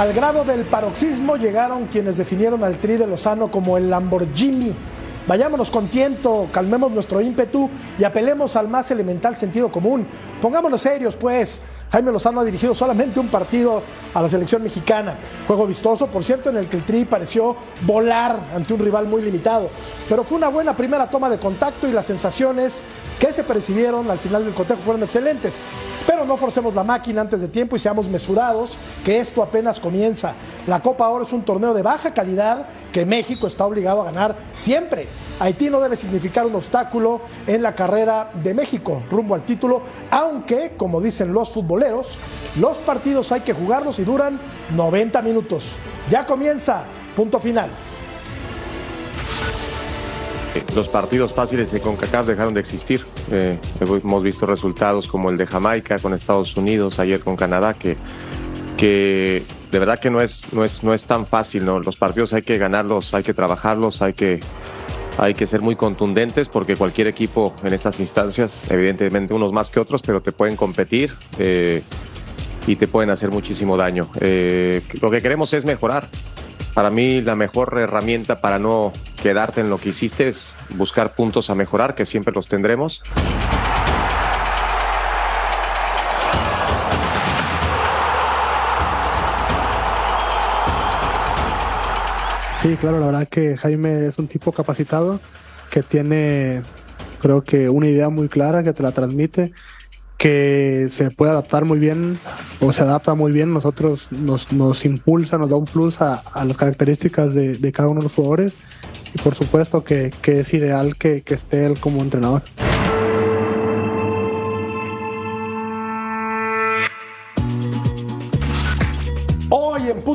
Al grado del paroxismo llegaron quienes definieron al Tri de Lozano como el Lamborghini. Vayámonos con tiento, calmemos nuestro ímpetu y apelemos al más elemental sentido común. Pongámonos serios, pues. Jaime Lozano ha dirigido solamente un partido a la selección mexicana. Juego vistoso, por cierto, en el que el Tri pareció volar ante un rival muy limitado. Pero fue una buena primera toma de contacto y las sensaciones que se percibieron al final del cotejo fueron excelentes. Pero no forcemos la máquina antes de tiempo y seamos mesurados, que esto apenas comienza. La Copa Oro es un torneo de baja calidad que México está obligado a ganar siempre. Haití no debe significar un obstáculo en la carrera de México rumbo al título, aunque, como dicen los futboleros, los partidos hay que jugarlos y duran 90 minutos. Ya comienza, punto final. Los partidos fáciles de CONCACAF dejaron de existir. Eh, hemos visto resultados como el de Jamaica con Estados Unidos, ayer con Canadá, que, que de verdad que no es, no, es, no es tan fácil. ¿no? Los partidos hay que ganarlos, hay que trabajarlos, hay que, hay que ser muy contundentes porque cualquier equipo en estas instancias, evidentemente unos más que otros, pero te pueden competir. eh, y te pueden hacer muchísimo daño. Eh, lo que queremos es mejorar. Para mí la mejor herramienta para no quedarte en lo que hiciste es buscar puntos a mejorar, que siempre los tendremos. Sí, claro, la verdad que Jaime es un tipo capacitado que tiene, creo que una idea muy clara que te la transmite, que se puede adaptar muy bien o se adapta muy bien. Nosotros nos, nos impulsa, nos da un plus a, las características de, de cada uno de los jugadores y por supuesto que, que es ideal que, que esté él como entrenador.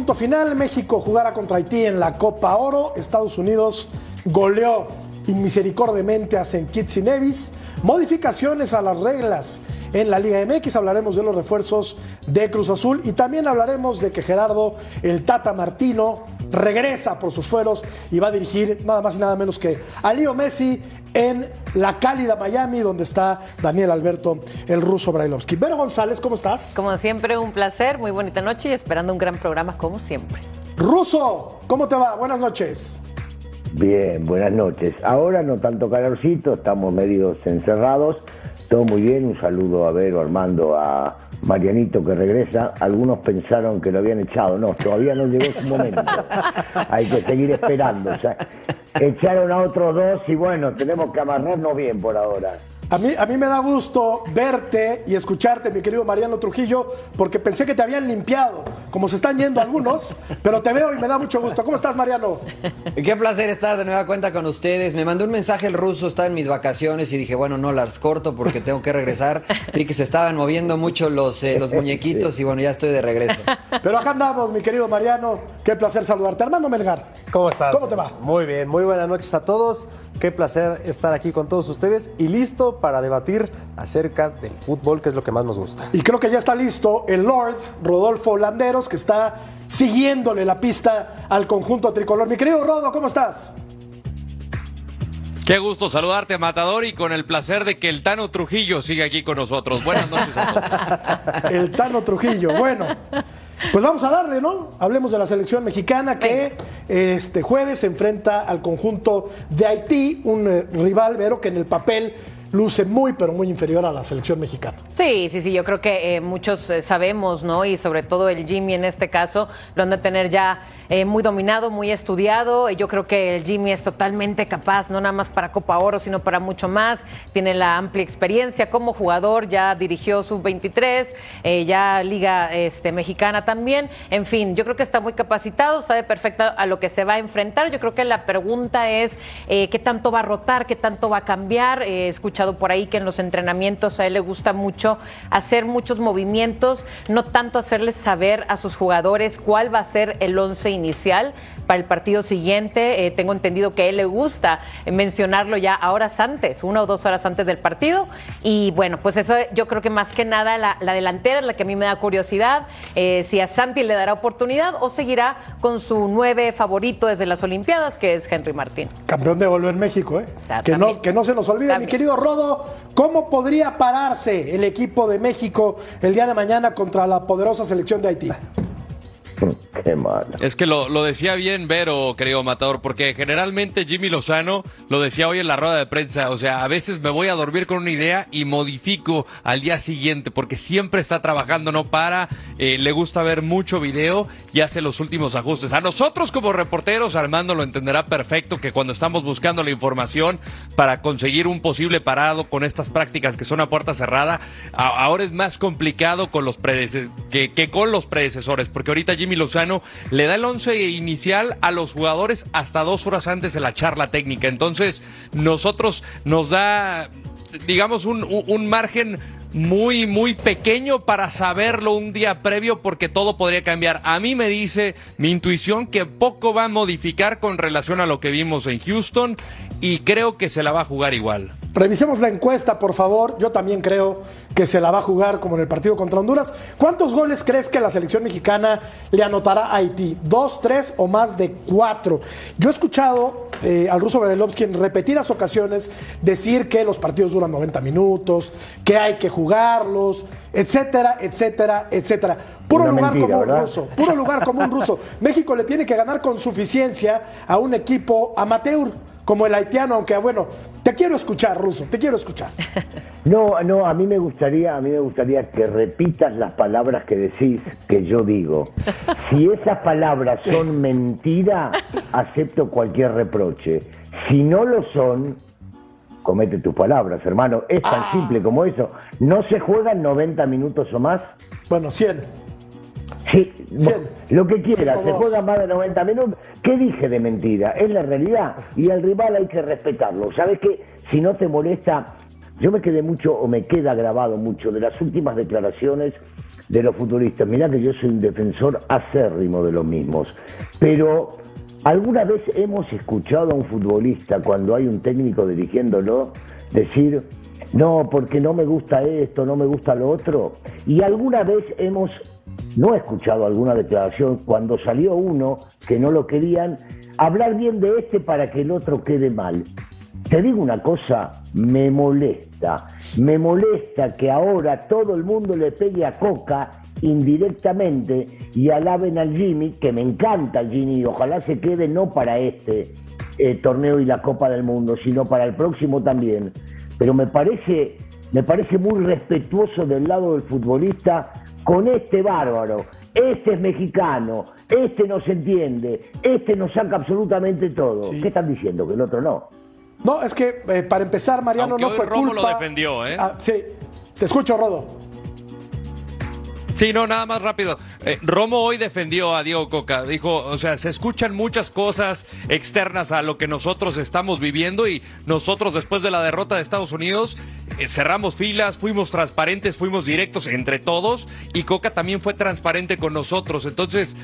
Punto final, México jugará contra Haití en la Copa Oro. Estados Unidos goleó inmisericordiamente a St. Kitts y Nevis. Modificaciones a las reglas en la Liga MX. Hablaremos de los refuerzos de Cruz Azul y también hablaremos de que Gerardo, el Tata Martino, regresa por sus fueros y va a dirigir nada más y nada menos que a Leo Messi en la cálida Miami, donde está Daniel Alberto, el ruso Brailovsky. Vero González, ¿cómo estás? Como siempre, un placer, muy bonita noche y esperando un gran programa como siempre. Ruso, ¿cómo te va? Buenas noches. Bien, buenas noches. Ahora no tanto calorcito, estamos medios encerrados. Todo muy bien, un saludo a Vero, Armando, a Marianito que regresa. Algunos pensaron que lo habían echado, no, todavía no llegó su momento. Hay que seguir esperando. Echaron a otros dos y bueno, tenemos que amarrarnos bien por ahora. A mí, a mí me da gusto verte y escucharte, mi querido Mariano Trujillo, porque pensé que te habían limpiado, como se están yendo algunos, pero te veo y me da mucho gusto. ¿Cómo estás, Mariano? Qué placer estar de nueva cuenta con ustedes. Me mandó un mensaje el ruso, estaba en mis vacaciones y dije, bueno, no las corto porque tengo que regresar. Vi que se estaban moviendo mucho los, eh, los muñequitos y bueno, ya estoy de regreso. Pero acá andamos, mi querido Mariano. Qué placer saludarte. Armando Melgar. ¿Cómo estás? ¿Cómo te va? Muy bien, muy buenas noches a todos. Qué placer estar aquí con todos ustedes y listo para debatir acerca del fútbol, que es lo que más nos gusta. Y creo que ya está listo el Lord Rodolfo Landeros, que está siguiéndole la pista al conjunto tricolor. Mi querido Rodo, ¿cómo estás? Qué gusto saludarte, Matador, y con el placer de que el Tano Trujillo siga aquí con nosotros. Buenas noches a todos. El Tano Trujillo. Bueno, pues vamos a darle, ¿no? Hablemos de la selección mexicana que este jueves se enfrenta al conjunto de Haití, un eh, rival, Vero, que en el papel luce muy, pero muy inferior a la selección mexicana. Sí, sí, sí, yo creo que eh, muchos eh, sabemos, ¿no? Y sobre todo el Jimmy en este caso lo han de tener ya eh, muy dominado, muy estudiado. Yo creo que el Jimmy es totalmente capaz, no nada más para Copa Oro, sino para mucho más. Tiene la amplia experiencia como jugador, ya dirigió sub-23, eh, ya Liga este, Mexicana también. En fin, yo creo que está muy capacitado, sabe perfecto a lo que se va a enfrentar. Yo creo que la pregunta es qué tanto va a rotar, qué tanto va a cambiar. he escuchado por ahí que en los entrenamientos a él le gusta mucho hacer muchos movimientos, no tanto hacerles saber a sus jugadores cuál va a ser el once inicial para el partido siguiente. Eh, tengo entendido que a él le gusta mencionarlo ya horas antes, una o dos horas antes del partido. Y bueno, pues eso yo creo que más que nada la, la delantera es la que a mí me da curiosidad. Eh, si a Santi le dará oportunidad o seguirá con su nueve favorito desde las Olimpiadas, que es Henry Martín. Campeón de volver México, ¿eh? que, no, que no se nos olvide, mi querido Rodo, ¿cómo podría pararse el equipo de México el día de mañana contra la poderosa selección de Haití? Qué. Es que lo, lo, decía bien Vero, querido Matador, porque generalmente Jimmy Lozano lo decía hoy en la rueda de prensa. O sea, a veces me voy a dormir con una idea y modifico al día siguiente, porque siempre está trabajando, no para, eh, le gusta ver mucho video y hace los últimos ajustes. A nosotros como reporteros, Armando lo entenderá perfecto, que cuando estamos buscando la información para conseguir un posible parado con estas prácticas que son a puerta cerrada, ahora es más complicado con los que, que con los predecesores, porque ahorita Jimmy Lozano le da el once inicial a los jugadores hasta dos horas antes de la charla técnica. Entonces, nosotros nos da, digamos, un margen muy, muy pequeño para saberlo un día previo porque todo podría cambiar. A mí me dice mi intuición que poco va a modificar con relación a lo que vimos en Houston y creo que se la va a jugar igual. Revisemos la encuesta, por favor. Yo también creo que se la va a jugar como en el partido contra Honduras. ¿Cuántos goles crees que la selección mexicana le anotará a Haití? ¿Dos, tres o más de cuatro? Yo he escuchado eh, al ruso Berelovsky en repetidas ocasiones decir que los partidos duran 90 minutos, que hay que jugarlos, etcétera, etcétera, etcétera. Puro lugar como un ruso, puro lugar como un ruso. México le tiene que ganar con suficiencia a un equipo amateur como el haitiano, aunque bueno, te quiero escuchar, Ruso, te quiero escuchar. No, no, a mí me gustaría, a mí me gustaría que repitas las palabras que decís que yo digo. Si esas palabras son mentira, acepto cualquier reproche. Si no lo son, comete tus palabras, hermano. Es tan Ah. simple como eso. ¿No se juegan 90 minutos o más? Bueno, 100. Sí, lo que quiera, se 102. juega más de 90 minutos. ¿Qué dije de mentira? Es la realidad. Y al rival hay que respetarlo. ¿Sabes qué? Si no te molesta, yo me quedé mucho, o me queda grabado mucho, de las últimas declaraciones de los futbolistas. Mirá que yo soy un defensor acérrimo de los mismos. Pero, ¿alguna vez hemos escuchado a un futbolista cuando hay un técnico dirigiéndolo decir, no, porque no me gusta esto, no me gusta lo otro? Y alguna vez hemos no he escuchado alguna declaración cuando salió uno que no lo querían hablar bien de este para que el otro quede mal. Te digo una cosa, me molesta, me molesta que ahora todo el mundo le pegue a Coca indirectamente y alaben al Jimmy, que me encanta el Jimmy y ojalá se quede no para este eh, torneo y la Copa del Mundo, sino para el próximo también. Pero me parece, me parece muy respetuoso del lado del futbolista con este bárbaro. Este es mexicano, este no se entiende, este nos saca absolutamente todo. ¿Qué están diciendo? Que el otro no. No, es que eh, para empezar, Mariano Aunque no hoy fue Romo culpa. lo defendió, ¿eh? Ah, sí, te escucho, Rodo. Sí, no, nada más rápido. Eh, Romo hoy defendió a Diego Coca. Dijo, o sea, se escuchan muchas cosas externas a lo que nosotros estamos viviendo y nosotros después de la derrota de Estados Unidos cerramos filas, fuimos transparentes, fuimos directos entre todos y Coca también fue transparente con nosotros. Entonces,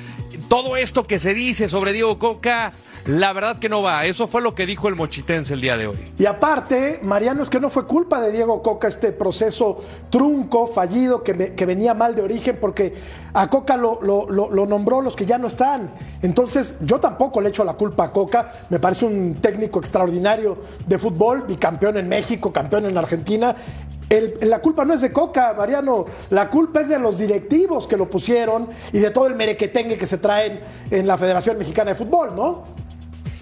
todo esto que se dice sobre Diego Coca, la verdad que no va. Eso fue lo que dijo el mochitense el día de hoy. Y aparte, Mariano, es que no fue culpa de Diego Coca este proceso trunco, fallido, que, que venía mal de origen, porque a Coca lo, lo- lo- lo nombró los que ya no están. Entonces, yo tampoco le echo la culpa a Coca. Me parece un técnico extraordinario de fútbol, bicampeón en México, campeón en Argentina. La culpa no es de Coca, Mariano. La culpa es de los directivos que lo pusieron y de todo el merequetengue que se traen en la Federación Mexicana de Fútbol, ¿no?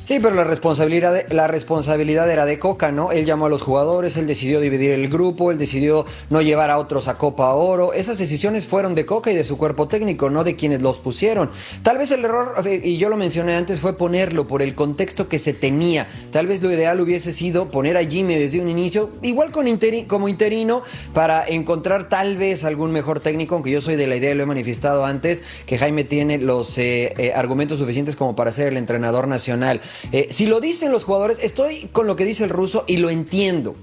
Sí, pero la responsabilidad, la responsabilidad era de Coca, ¿no? Él llamó a los jugadores, él decidió dividir el grupo, él decidió no llevar a otros a Copa Oro. Esas decisiones fueron de Coca y de su cuerpo técnico, no de quienes los pusieron. Tal vez el error, eh, y yo lo mencioné antes, fue ponerlo por el contexto que se tenía. Tal vez lo ideal hubiese sido poner a Jimmy desde un inicio, igual con como interino, para encontrar tal vez algún mejor técnico, aunque yo soy de la idea, lo he manifestado antes, que Jaime tiene los eh, eh, argumentos suficientes como para ser el entrenador nacional. Eh, si lo dicen los jugadores, estoy con lo que dice el ruso y lo entiendo.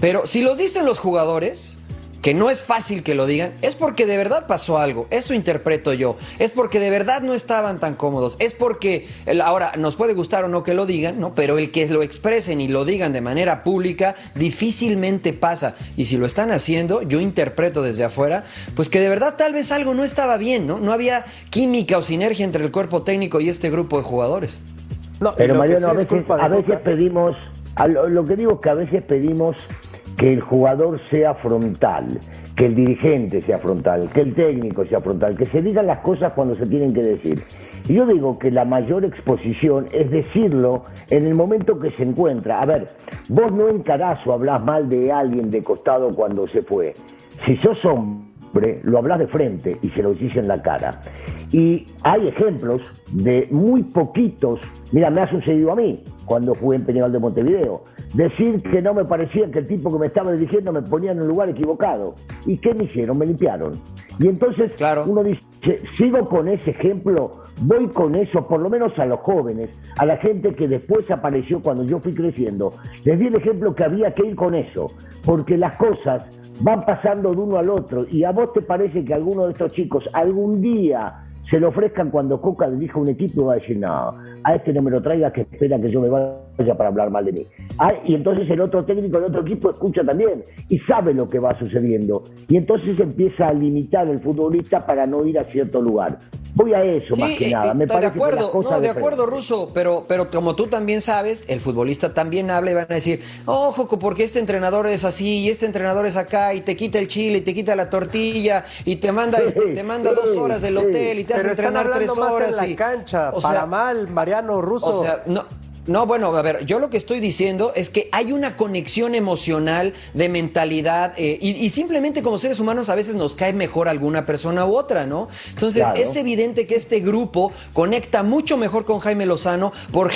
Pero si lo dicen los jugadores, que no es fácil que lo digan, es porque de verdad pasó algo. Eso interpreto yo. Es porque de verdad no estaban tan cómodos. Es porque, ahora, nos puede gustar o no que lo digan, ¿no? Pero el que lo expresen y lo digan de manera pública difícilmente pasa. Y si lo están haciendo, yo interpreto desde afuera, pues que de verdad tal vez algo no estaba bien, ¿no? No había química o sinergia entre el cuerpo técnico y este grupo de jugadores. Pero Mariano, a veces, a veces pedimos, lo que digo es que a veces pedimos que el jugador sea frontal, que el dirigente sea frontal, que el técnico sea frontal, que se digan las cosas cuando se tienen que decir. Y yo digo que la mayor exposición es decirlo en el momento que se encuentra. A ver, vos no encarás o hablás mal de alguien de costado cuando se fue. Si sos hombre, lo hablas de frente y se lo decís en la cara. Y hay ejemplos de muy poquitos, mira, me ha sucedido a mí cuando jugué en Peñarol de Montevideo, decir que no me parecía que el tipo que me estaba dirigiendo me ponía en un lugar equivocado. ¿Y qué me hicieron? Me limpiaron. Y entonces uno dice, sigo con ese ejemplo, voy con eso, por lo menos a los jóvenes, a la gente que después apareció cuando yo fui creciendo. Les di el ejemplo que había que ir con eso, porque las cosas van pasando de uno al otro. Y a vos te parece que alguno de estos chicos algún día se lo ofrezcan cuando Coca dirija un equipo y va a decir, no, a este no me lo traiga que espera que yo me vaya para hablar mal de mí. Ah, y entonces el otro técnico del otro equipo escucha también y sabe lo que va sucediendo. Y entonces empieza a limitar el futbolista para no ir a cierto lugar. Voy a eso más que nada. Me de acuerdo, no, de acuerdo, Ruso, pero, pero como tú también sabes, el futbolista también habla y van a decir, ojo, porque este entrenador es así y este entrenador es acá y te quita el chile y te quita la tortilla y te manda, este, te manda dos horas del hotel y te hace entrenar tres horas. en la cancha, o para mal, O sea, no, no, bueno, a ver, yo lo que estoy diciendo es que hay una conexión emocional de mentalidad eh, y, simplemente como seres humanos a veces nos cae mejor alguna persona u otra, ¿no? Entonces es evidente que este grupo conecta mucho mejor con Jaime Lozano por,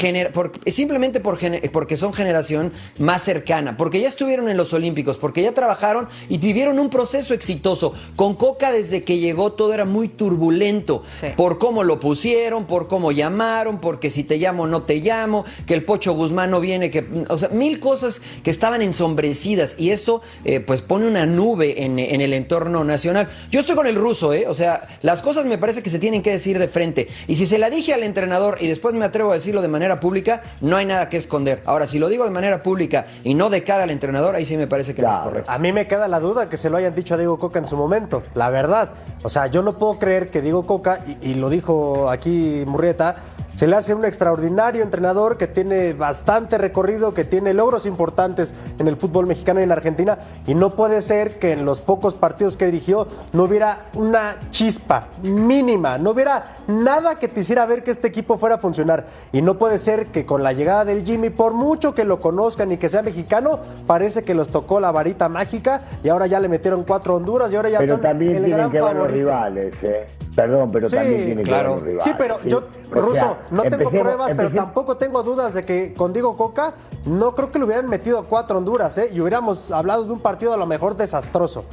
simplemente por porque son generación más cercana, porque ya estuvieron en los Olímpicos, porque ya trabajaron y vivieron un proceso exitoso. Con Coca desde que llegó todo era muy turbulento por cómo lo pusieron, por cómo llamaron, porque si te llamo no te llamo que el Pocho Guzmán no viene, que, o sea, mil cosas que estaban ensombrecidas y eso eh, pues pone una nube en, el entorno nacional. Yo estoy con el ruso, ¿eh? O sea, las cosas me parece que se tienen que decir de frente. Y si se la dije al entrenador y después me atrevo a decirlo de manera pública, no hay nada que esconder. Ahora, si lo digo de manera pública y no de cara al entrenador, ahí sí me parece que no es correcto. A mí me queda la duda que se lo hayan dicho a Diego Coca en su momento, la verdad. O sea, yo no puedo creer que Diego Coca, y, y lo dijo aquí Murrieta, se le hace un extraordinario entrenador que tiene bastante recorrido, que tiene logros importantes en el fútbol mexicano y en Argentina. Y no puede ser que en los pocos partidos que dirigió no hubiera una chispa mínima, no hubiera nada que te hiciera ver que este equipo fuera a funcionar. Y no puede ser que con la llegada del Jimmy, por mucho que lo conozcan y que sea mexicano, parece que los tocó la varita mágica y ahora ya le metieron cuatro Honduras y ahora ya son también el gran que ver los rivales, ¿eh? Perdón, pero también tienen que ver los rivales. Sí, pero yo, Ruso, no tengo pruebas, pero tampoco tengo dudas de que con Diego Coca no creo que le hubieran metido cuatro Honduras, ¿eh? Y hubiéramos hablado de un partido a lo mejor desastroso.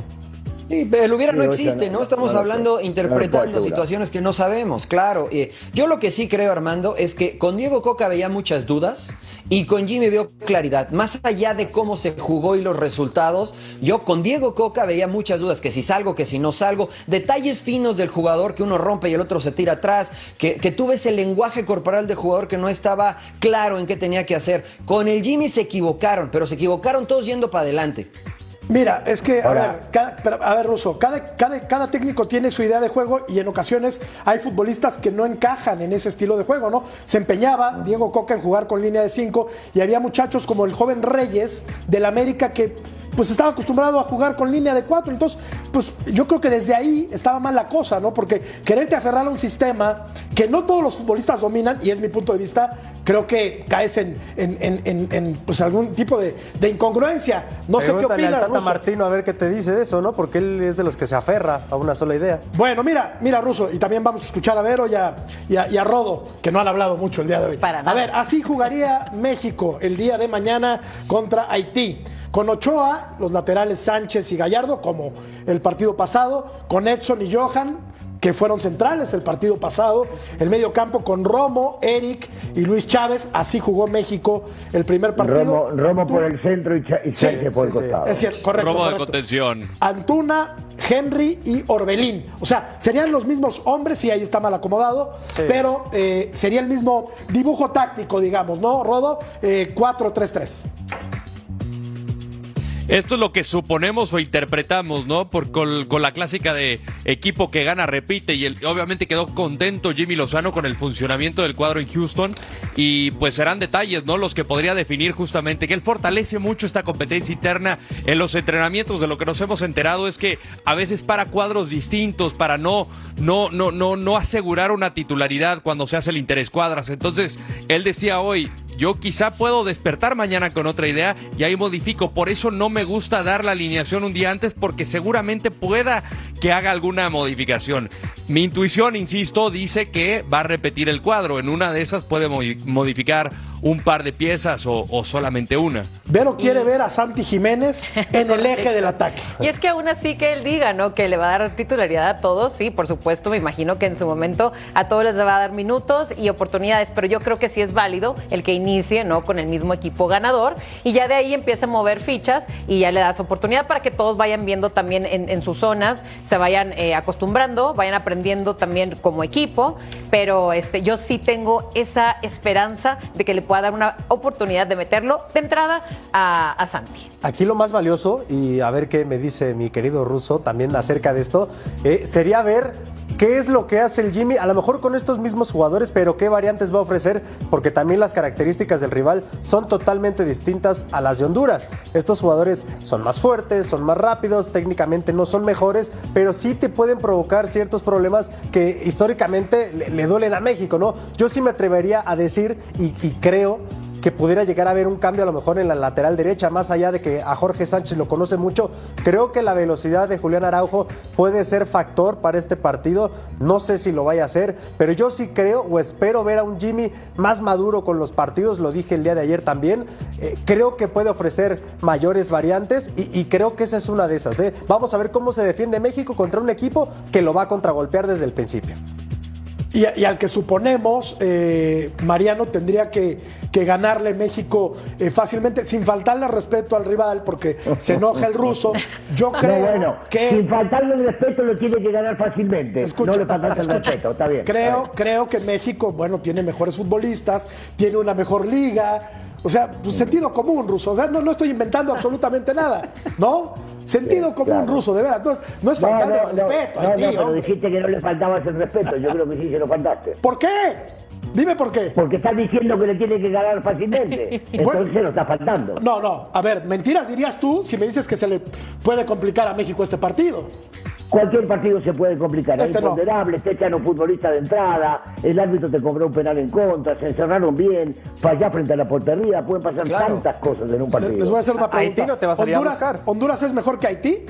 Sí, pero el hubiera no existe, ¿no? Estamos hablando, interpretando situaciones que no sabemos, claro. yo lo que sí creo, Armando, es que con Diego Coca veía muchas dudas y con Jimmy veo claridad. Más allá de cómo se jugó y los resultados, yo con Diego Coca veía muchas dudas, que si salgo, que si no salgo, detalles finos del jugador que uno rompe y el otro se tira atrás, que, que tú ves el lenguaje corporal del jugador que no estaba claro en qué tenía que hacer. Con el Jimmy se equivocaron, pero se equivocaron todos yendo para adelante. Mira, es que, a ver, cada, a ver, Russo, cada, cada, técnico tiene su idea de juego y en ocasiones hay futbolistas que no encajan en ese estilo de juego, ¿no? Se empeñaba Diego Coca en jugar con línea de cinco y había muchachos como el joven Reyes del América que pues estaba acostumbrado a jugar con línea de cuatro. Entonces, pues yo creo que desde ahí estaba mal la cosa, ¿no? Porque quererte aferrar a un sistema que no todos los futbolistas dominan, y es mi punto de vista, creo que caes en, en, en, en pues algún tipo de, de incongruencia. No sé qué opinas, al Tata Russo. Martino a ver qué te dice de eso, ¿no? Porque él es de los que se aferra a una sola idea. Bueno, mira, mira, Ruso, y también vamos a escuchar a Vero y a, y a- y a Rodo, que no han hablado mucho el día de hoy. A ver, así jugaría México el día de mañana contra Haití. Con Ochoa, los laterales Sánchez y Gallardo, como el partido pasado, con Edson y Johan, que fueron centrales el partido pasado, el medio campo con Romo, Eric y Luis Chávez, así jugó México el primer partido. Romo, Romo por el centro y, Cha- y Sí, Sánchez por el sí. costado. Es cierto, correcto. Robo de contención. Antuna, Henry y Orbelín. O sea, serían los mismos hombres, y ahí está mal acomodado, pero eh, sería el mismo dibujo táctico, digamos, ¿no, Rodo? Eh, 4-3-3. Esto es lo que suponemos o interpretamos, ¿no? Por, con, la clásica de equipo que gana, repite, y obviamente quedó contento Jimmy Lozano con el funcionamiento del cuadro en Houston, y pues serán detalles, ¿no? Los que podría definir justamente que él fortalece mucho esta competencia interna en los entrenamientos. De lo que nos hemos enterado es que a veces para cuadros distintos, para no, no, no, no, no asegurar una titularidad cuando se hace el interescuadras. Entonces, él decía hoy, yo quizá puedo despertar mañana con otra idea y ahí modifico. Por eso no me gusta dar la alineación un día antes porque seguramente pueda que haga alguna modificación. Mi intuición, insisto, dice que va a repetir el cuadro. En una de esas puede modi- modificar un par de piezas o, o solamente una. Vero quiere ver a Santi Jiménez en el eje del ataque. Y es que aún así que él diga, ¿no? Que le va a dar titularidad a todos, sí, por supuesto, me imagino que en su momento a todos les va a dar minutos y oportunidades, pero yo creo que sí es válido el que inicie, ¿no? Con el mismo equipo ganador y ya de ahí empieza a mover fichas y ya le das oportunidad para que todos vayan viendo también en, sus zonas, se vayan eh, acostumbrando, vayan aprendiendo también como equipo, pero este, yo sí tengo esa esperanza de que le pueda dar una oportunidad de meterlo de entrada a, a Santi. Aquí lo más valioso, y a ver qué me dice mi querido ruso también acerca de esto, eh, sería ver qué es lo que hace el Jimmy, a lo mejor con estos mismos jugadores, pero qué variantes va a ofrecer, porque también las características del rival son totalmente distintas a las de Honduras. Estos jugadores son más fuertes, son más rápidos, técnicamente no son mejores, pero sí te pueden provocar ciertos problemas que históricamente le, le duelen a México, ¿no? Yo sí me atrevería a decir, y, y creo que pudiera llegar a haber un cambio a lo mejor en la lateral derecha, más allá de que a Jorge Sánchez lo conoce mucho, creo que la velocidad de Julián Araujo puede ser factor para este partido, no sé si lo vaya a hacer, pero yo sí creo o espero ver a un Jimmy más maduro con los partidos, lo dije el día de ayer también, Eh, creo que puede ofrecer mayores variantes y, creo que esa es una de esas. ¿eh? Vamos a ver cómo se defiende México contra un equipo que lo va a contragolpear desde el principio. Y, y al que suponemos, eh, Mariano tendría que, que ganarle México eh, fácilmente, sin faltarle respeto al rival, porque se enoja el ruso. Yo creo no, bueno, que. sin faltarle el respeto lo tiene que ganar fácilmente. Escucha, no le faltaste el respeto, está bien. Creo, creo que México, bueno, tiene mejores futbolistas, tiene una mejor liga. O sea, pues, sentido común, ruso. O sea, no, no estoy inventando absolutamente nada, ¿no? Sentido común ruso, de verdad. Entonces, no es No, faltarle no, no, respeto. no, a no, ti, pero dijiste que no le faltabas el respeto. Yo creo que sí se lo faltaste. ¿Por qué? Dime por qué. Porque estás diciendo que le tiene que ganar fácilmente. Entonces lo está faltando. No, no. A ver, mentiras dirías tú si me dices que se le puede complicar a México este partido. Cualquier partido se puede complicar. Este Hay no. imponderables, te echan un futbolista de entrada, el árbitro te cobró un penal en contra, se encerraron bien, fallás frente a la portería, pueden pasar tantas cosas en un partido. Les voy a hacer una pregunta. Haití no te va a salir a ¿Honduras, buscar. ¿Honduras es mejor que Haití?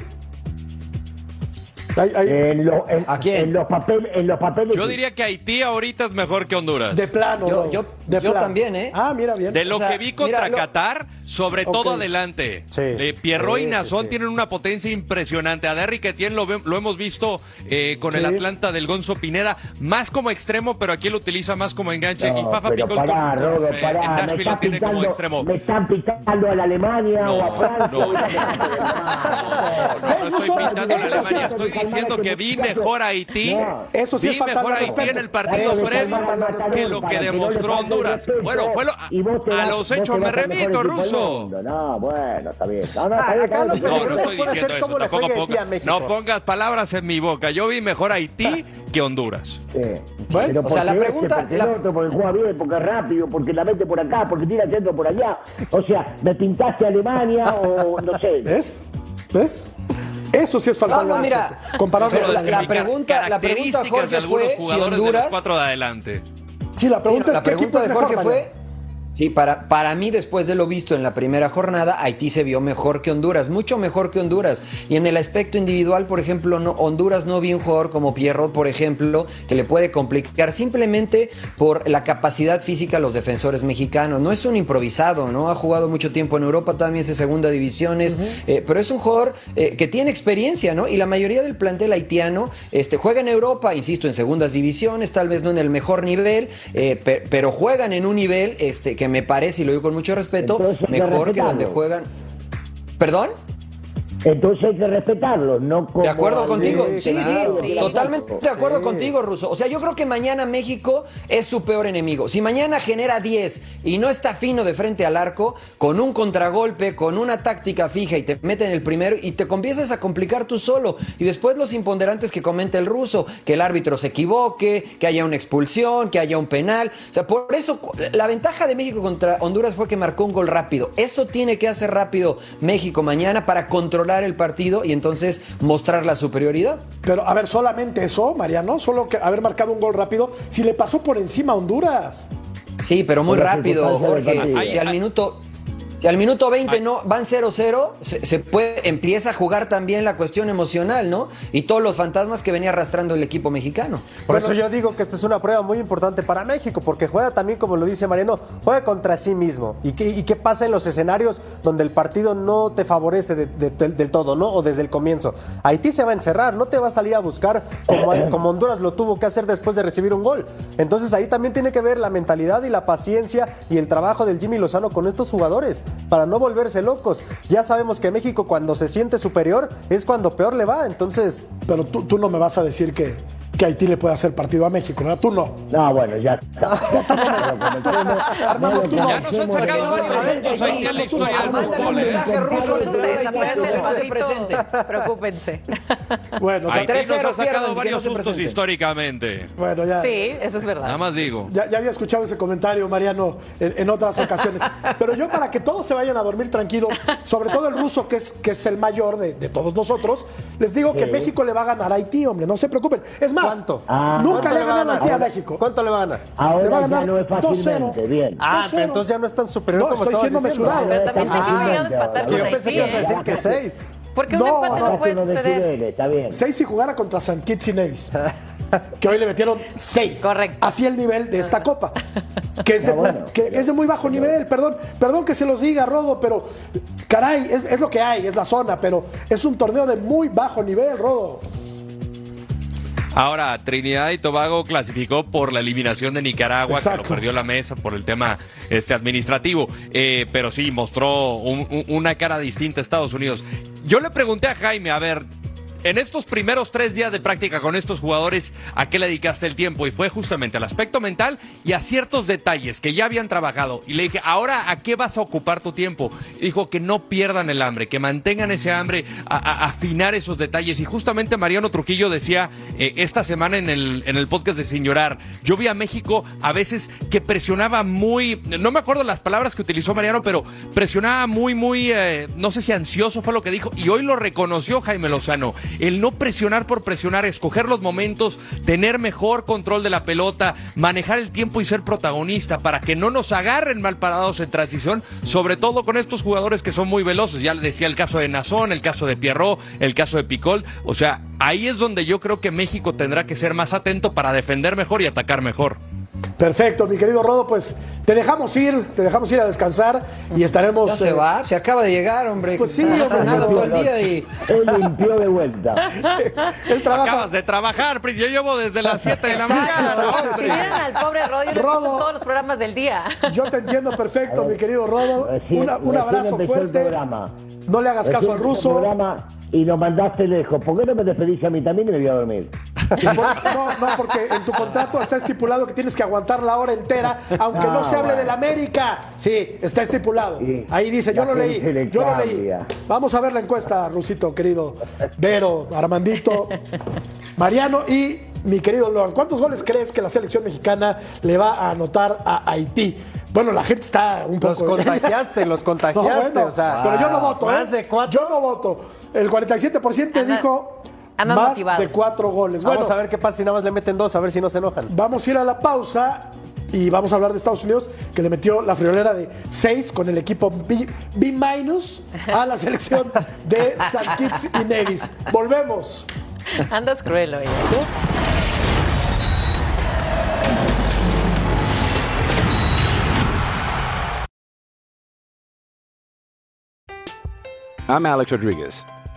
En, lo- en- ¿A quién? en los papeles, en los papeles. Yo diría que Haití ahorita es mejor que Honduras. de plano. Yo- ¿no? yo- de yo plano. también, ¿eh? Ah, mira bien. De lo O sea, que vi contra mira, Qatar, sobre todo adelante. Sí. Eh, Pierrot Sí, y Nazón sí. tienen una potencia impresionante. A Derrick Etienne lo, lo hemos visto eh, con el. Atlanta del Gonzo Pineda, más como extremo, pero aquí lo utiliza más como enganche. y No, Fafa pero Picol pará, con- Rodo, eh, en Nashville están lo tiene como extremo. me están pitando a la Alemania No, o a Francia. no. No, no estoy pintando a la Eso sí Alemania, es- estoy diciendo que vi mejor a Haití. Eso sí vi mejor a Haití en el partido sí respeto. que lo que demostró Honduras. Bueno, fue lo- a, los hechos me remito, ruso. No, bueno, está bien. No, no, Ah, está bien, No, no estoy diciendo eso. Tampoco ponga- no pongas palabras en mi boca. Yo vi mejor a Haití que Honduras. Bueno, o sea, la pregunta- Este, porque la- el otro, porque juega bien, porque es rápido, porque la mete por acá, porque tira centro por allá. O sea, me pintaste a Alemania o no sé. ¿Ves? ¿Ves? Eso sí es falta No, no, de mira, pero con la- la, pregunta- la pregunta, Jorge, de fue si de Honduras- los cuatro de adelante. Sí, la pregunta es qué equipo es de mejor, Jorge fue. Sí, para, para mí, después de lo visto en la primera jornada, Haití se vio mejor que Honduras, mucho mejor que Honduras. Y en el aspecto individual, por ejemplo, no, Honduras no vi un jugador como Pierrot, por ejemplo, que le puede complicar simplemente por la capacidad física de los defensores mexicanos. No es un improvisado, ¿no? Ha jugado mucho tiempo en Europa, también es de segunda divisiones, eh, pero es un jugador eh, que tiene experiencia, ¿no? Y la mayoría del plantel haitiano este, juega en Europa, insisto, en segundas divisiones, tal vez no en el mejor nivel, eh, pe- pero juegan en un nivel este, que me parece, y lo digo con mucho respeto, Entonces que mejor que donde juegan. ¿Perdón? Entonces hay que respetarlo, no como... De acuerdo contigo. Sí, sí, claro, totalmente de acuerdo Sí. contigo, Ruso. O sea, yo creo que mañana México es su peor enemigo. Si mañana genera 10 y no está fino de frente al arco, con un contragolpe, con una táctica fija y te meten el primero y te comienzas a complicar tú solo. Y después los imponderantes que comenta el ruso, que el árbitro se equivoque, que haya una expulsión, que haya un penal. O sea, por eso la ventaja de México contra Honduras fue que marcó un gol rápido. Eso tiene que hacer rápido México mañana para controlar el partido y entonces mostrar la superioridad. Pero, a ver, solamente eso, Mariano, solo que haber marcado un gol rápido, si le pasó por encima a Honduras. Sí, pero muy rápido, Jorge. Si al minuto, si al minuto 20 no van 0-0, se, se puede, empieza a jugar también la cuestión emocional, ¿no? Y todos los fantasmas que venía arrastrando el equipo mexicano. Por eso yo digo que esta es una prueba muy importante para México, porque juega también, como lo dice Mariano, juega contra sí mismo. ¿Y qué, y qué pasa en los escenarios donde el partido no te favorece de- de- del, del todo, ¿no? O desde el comienzo. Haití se va a encerrar, no te va a salir a buscar como, como Honduras lo tuvo que hacer después de recibir un gol. Entonces ahí también tiene que ver la mentalidad y la paciencia y el trabajo del Jimmy Lozano con estos jugadores, para no volverse locos. Ya sabemos que México cuando se siente superior es cuando peor le va, entonces... Pero tú, tú no me vas a decir que, que Haití le puede hacer partido a México, ¿verdad? Tú no. No, bueno, ya. Armando, tú no. Ya nos han sacado varios puntos ahí en la historia del Mándale un mensaje ruso al entrenador haitiano que no se presente. Preocúpense. Bueno, Haití nos 3-0 ha sacado varios no sustos históricamente. Bueno, ya. Sí, eso es verdad. Nada más digo. Ya, había escuchado ese comentario, Mariano, en, otras ocasiones. Pero yo, para que todos se vayan a dormir tranquilos, sobre todo el ruso, que es, que es el mayor de, todos nosotros, les digo que. México le va a ganar a Haití, hombre, no se preocupen. Es más, ¿Cuánto? Ah. nunca ¿Cuánto le ha ganado a Haití a? México. ¿Cuánto le va a ganar? Le va a Ahora ya ganar no es fácilmente, 2-0. bien. Ah, 2-0. pero entonces ya no es tan superior No, como estoy siendo diciendo. mesurado. Pero también Ah, a ah, empatar Es que yo pensé que ibas a decir ¿eh? que seis. Porque un No, empate no, no puede suceder. Fidel, está bien. Seis si jugara contra San Kitts y Nevis. Que hoy le metieron seis. Correcto. Así el nivel de esta copa. Que es de, bueno, que es de muy bajo nivel, perdón, perdón que se los diga, Rodo, pero caray, es, es lo que hay, es la zona, pero es un torneo de muy bajo nivel, Rodo. Ahora, Trinidad y Tobago clasificó por la eliminación de Nicaragua, que Exacto. lo perdió la mesa por el tema este administrativo, Eh, pero sí mostró un- un- una cara distinta a Estados Unidos. Yo le pregunté a Jaime, a ver, en estos primeros tres días de práctica con estos jugadores, ¿a qué le dedicaste el tiempo? Y fue justamente al aspecto mental y a ciertos detalles que ya habían trabajado. Y le dije, ahora, ¿a qué vas a ocupar tu tiempo? Dijo que no pierdan el hambre, que mantengan ese hambre, a, afinar esos detalles. Y justamente Mariano Trujillo decía eh, esta semana en el, en el podcast de Sin Llorar, yo vi a México a veces que presionaba muy, no me acuerdo las palabras que utilizó Mariano, pero presionaba muy, muy, eh, no sé si ansioso fue lo que dijo, y hoy lo reconoció Jaime Lozano, el no presionar por presionar, escoger los momentos, tener mejor control de la pelota, manejar el tiempo y ser protagonista para que no nos agarren mal parados en transición, sobre todo con estos jugadores que son muy veloces, ya le decía el caso de Nazón, el caso de Pierrot, el caso de Picol, o sea, ahí es donde yo creo que México tendrá que ser más atento para defender mejor y atacar mejor. Perfecto, mi querido Rodo, pues te dejamos ir, te dejamos ir a descansar y estaremos. Ya se eh, va, se acaba de llegar, hombre. Pues sí, no hombre, nada todo el día y. Él limpió de vuelta. Él trabaja. Acabas de trabajar, Pris, yo llevo desde las 7 de la Sí, sí, mañana. sí, sí, vieran al pobre Rodo, yo le Rodo. todos los programas del día. Yo te entiendo perfecto, mi querido Rodo. Recién- Una- un abrazo fuerte. No le hagas Recién caso al ruso. Y nos mandaste lejos. ¿Por qué no me despedís a mí también y me voy a dormir? No, no, porque en tu contrato está estipulado que tienes que aguantar la hora entera, aunque no Ah, se hable bueno. del América. Sí, está estipulado. Sí. Ahí dice, yo lo leí, yo lo leí. Vamos a ver la encuesta, Rusito, querido. Vero, Armandito, Mariano y mi querido Lord, ¿cuántos goles crees que la selección mexicana le va a anotar a Haití? Bueno, la gente está un poco... Los contagiaste, los contagiaste. No, bueno, o sea, pero yo no voto, Más ¿eh? de cuatro. Yo no voto. El 47% dijo andan más motivados. de cuatro goles. Vamos Bueno, a ver qué pasa si nada más le meten dos, a ver si no se enojan. Vamos a ir a la pausa y vamos a hablar de Estados Unidos, que le metió la friolera de 6 con el equipo B, B- a la selección de San Kitts y Nevis. Volvemos. Andas cruel hoy. I'm Alex Rodriguez.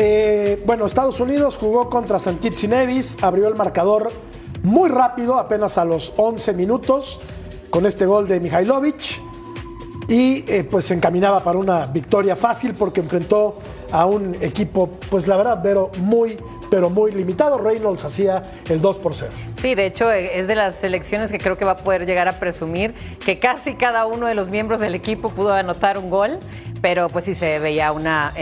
Eh, bueno, Estados Unidos jugó contra San y Nevis, abrió el marcador muy rápido, apenas a los 11 minutos, con este gol de Mihailovic. Y eh, pues se encaminaba para una victoria fácil porque enfrentó a un equipo, pues la verdad, pero muy, pero muy limitado. Reynolds hacía el 2 por 0. Sí, de hecho eh, es de las selecciones que creo que va a poder llegar a presumir que casi cada uno de los miembros del equipo pudo anotar un gol, pero pues sí se veía una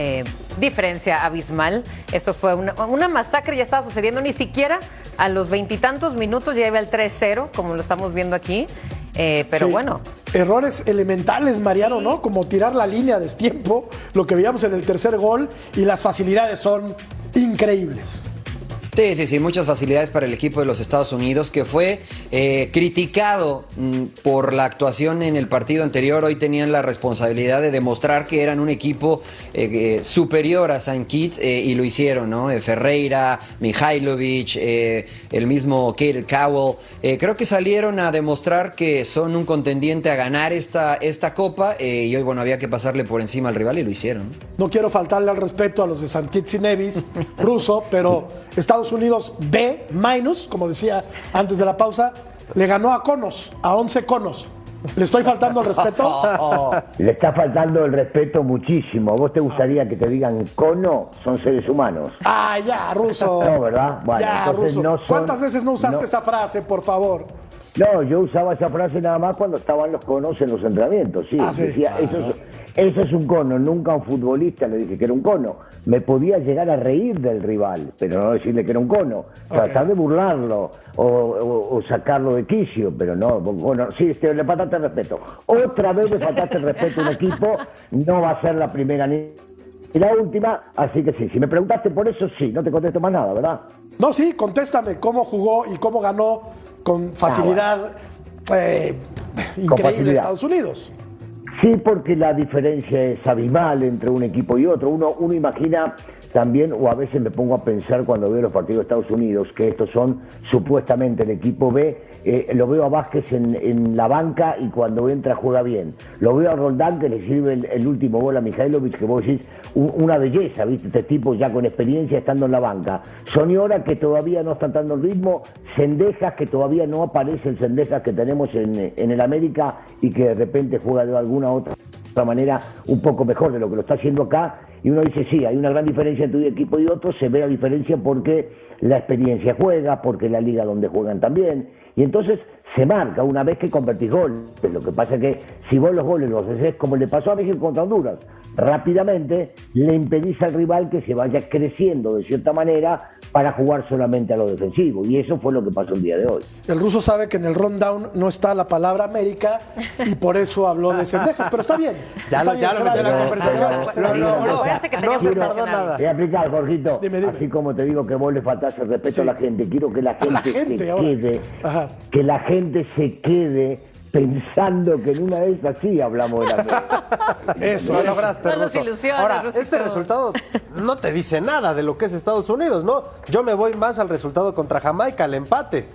diferencia abismal. Eso fue una, una masacre, ya estaba sucediendo ni siquiera a los veintitantos minutos, ya iba el 3-0, como lo estamos viendo aquí. Eh, pero Sí. bueno, Errores elementales, Mariano, ¿no? Como tirar la línea de destiempo, lo que veíamos en el tercer gol, y las facilidades son increíbles. Sí, sí, muchas facilidades para el equipo de los Estados Unidos que fue eh, criticado mm, por la actuación en el partido anterior. Hoy tenían la responsabilidad de demostrar que eran un equipo eh, eh, superior a San Kitts y lo hicieron, ¿no? Ferreira, Mihailovic, el mismo Kate Cowell. Creo que salieron a demostrar que son un contendiente a ganar esta, esta copa y hoy, bueno, había que pasarle por encima al rival y lo hicieron. No quiero faltarle al respeto a los de San Kitts y Nevis, ruso, pero Estados Unidos B, minus, como decía antes de la pausa, le ganó a conos, a 11 conos. ¿Le estoy faltando al respeto? Le está faltando el respeto muchísimo. ¿A vos te gustaría que te digan cono? Son seres humanos. Ah, ya, ruso. No, ¿verdad? Bueno, ya, ruso. no son- ¿Cuántas veces no usaste no. esa frase, por favor? No, yo usaba esa frase nada más cuando estaban los conos en los entrenamientos, sí. Ah, sí. Decía, eso, es, eso es un cono, nunca a un futbolista le dije que era un cono. Me podía llegar a reír del rival, pero no decirle que era un cono. Tratar de burlarlo o, o- o sacarlo de quicio, pero no, bueno, sí, este, le faltaste el respeto. Otra vez le faltaste el respeto a un equipo, no va a ser la primera ni y la última, así que sí, si me preguntaste por eso, sí, no te contesto más nada, ¿verdad? No, sí, contéstame cómo jugó y cómo ganó con facilidad eh, increíble facilidad. Estados Unidos. Sí, porque la diferencia es abismal entre un equipo y otro. Uno, uno imagina también, o a veces me pongo a pensar cuando veo los partidos de Estados Unidos, que estos son supuestamente el equipo B, eh, lo veo a Vázquez en, la banca y cuando entra juega bien. Lo veo a Roldán que le sirve el, último gol a Mihailovic, que vos decís, un- una belleza, ¿viste? Este tipo ya con experiencia estando en la banca. Soniora que todavía no está dando el ritmo, Sendejas que todavía no aparece el que tenemos en, en el América y que de repente juega de alguna otra manera un poco mejor de lo que lo está haciendo acá y uno dice sí, hay una gran diferencia entre un equipo y otro, se ve la diferencia porque la experiencia juega, porque la liga donde juegan también y entonces se marca una vez que convertís gol. Lo que pasa es que si vos los goles los haces como le pasó a México contra Honduras, rápidamente le impedís al rival que se vaya creciendo de cierta manera para jugar solamente a lo defensivo y eso fue lo que pasó el día de hoy. El ruso sabe que en el rundown no está la palabra América y por eso habló de Sendejas, pero está bien. Ya está lo- ya se lo metió en la conversación. No se tardó nada. Voy a explicar, Jorgito. Dime, dime. Así como te digo que vos le faltás el respeto Sí. a la gente, quiero que la gente, la gente se ahora. quede, Ajá. que la gente se quede pensando que en una de esas sí hablamos de la. Eso, Lo eso. lograste, No nos Ruso. ilusiones, Ahora, Rusito. este resultado no te dice nada de lo que es Estados Unidos, ¿no? Yo me voy más al resultado contra Jamaica, al empate.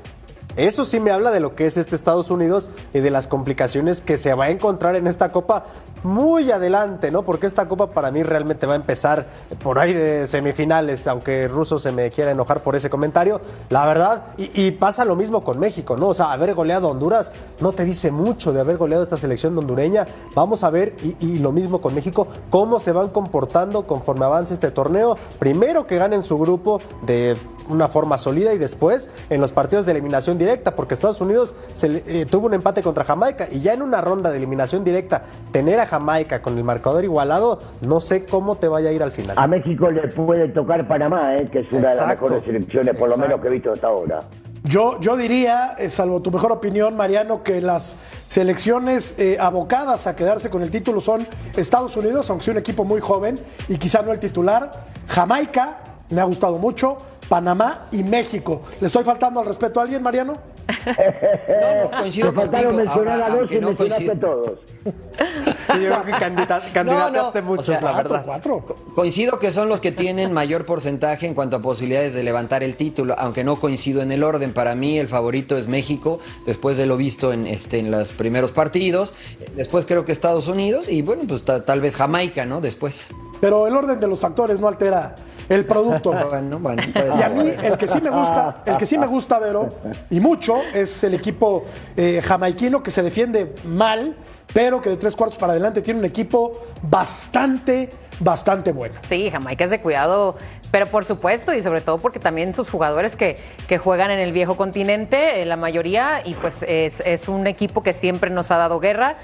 Eso sí me habla de lo que es este Estados Unidos y de las complicaciones que se va a encontrar en esta Copa muy adelante, ¿no? Porque esta Copa para mí realmente va a empezar por ahí de semifinales, aunque Russo se me quiera enojar por ese comentario, la verdad. Y, pasa lo mismo con México, ¿no? O sea, haber goleado a Honduras no te dice mucho de haber goleado esta selección hondureña. Vamos a ver, y, lo mismo con México, cómo se van comportando conforme avance este torneo. Primero que ganen su grupo de una forma sólida y después en los partidos de eliminación directa, porque Estados Unidos se, eh, tuvo un empate contra Jamaica y ya en una ronda de eliminación directa tener a Jamaica con el marcador igualado, no sé cómo te vaya a ir al final. A México le puede tocar Panamá, eh, que es una de las mejores selecciones, por lo menos que he visto hasta ahora. Yo, yo diría, eh, salvo tu mejor opinión, Mariano, que las selecciones abocadas a quedarse con el título son Estados Unidos, aunque sea un equipo muy joven y quizá no el titular, Jamaica, me ha gustado mucho, Panamá y México. ¿Le estoy faltando al respeto a alguien, Mariano? No, no, coincido contigo. mencionar a dos y no mencionaste todos. Sí, yo creo que candidataste muchos, la verdad. Coincido que son los que tienen mayor porcentaje en cuanto a posibilidades de levantar el título, aunque no coincido en el orden. Para mí el favorito es México, después de lo visto en, este, en los primeros partidos. Después creo que Estados Unidos y bueno, pues tal vez Jamaica, ¿no? Después. Pero el orden de los factores no altera el producto. y a mí el que sí me gusta, el que sí me gusta, Vero, y mucho, es el equipo eh, jamaiquino que se defiende mal, pero que de tres cuartos para adelante tiene un equipo bastante, bastante bueno. Sí, Jamaica es de cuidado pero por supuesto, y sobre todo porque también sus jugadores que, que juegan en el viejo continente, eh, la mayoría, y pues es, un equipo que siempre nos ha dado guerra,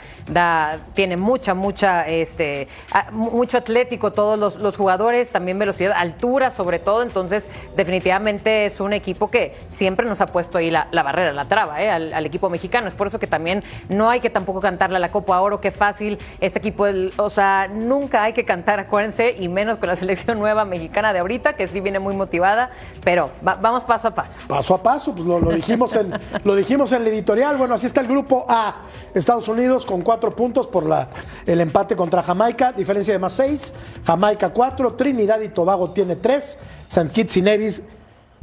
tiene mucha, mucha, este, mucho atlético todos los, los, jugadores, también velocidad, altura sobre todo, entonces definitivamente es un equipo que siempre nos ha puesto ahí la, la barrera, la traba, eh, al, equipo mexicano. Es por eso que también no hay que tampoco cantarle a la Copa Oro, qué fácil, este equipo, o sea, nunca hay que cantar, acuérdense, y menos con la selección nueva mexicana de ahorita que sí viene muy motivada, pero vamos paso a paso. Paso a paso, pues lo, dijimos en, lo dijimos en el editorial. Bueno, así está el grupo A. Estados Unidos con cuatro puntos por la, el empate contra Jamaica, diferencia de más seis. Jamaica cuatro, Trinidad y Tobago tiene tres, St. Kitts y Nevis,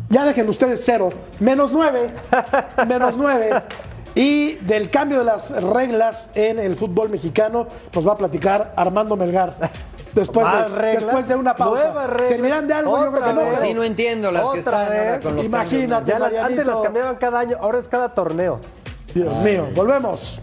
ya dejen ustedes cero, menos nueve, menos nueve. Y del cambio de las reglas en el fútbol mexicano nos va a platicar Armando Melgar después, de, después de una pausa. ¿Servirán de algo? Yo creo que no. Sí, no entiendo las que están ahora con los Imagínate, antes las cambiaban cada año, ahora es cada torneo. Dios mío, volvemos.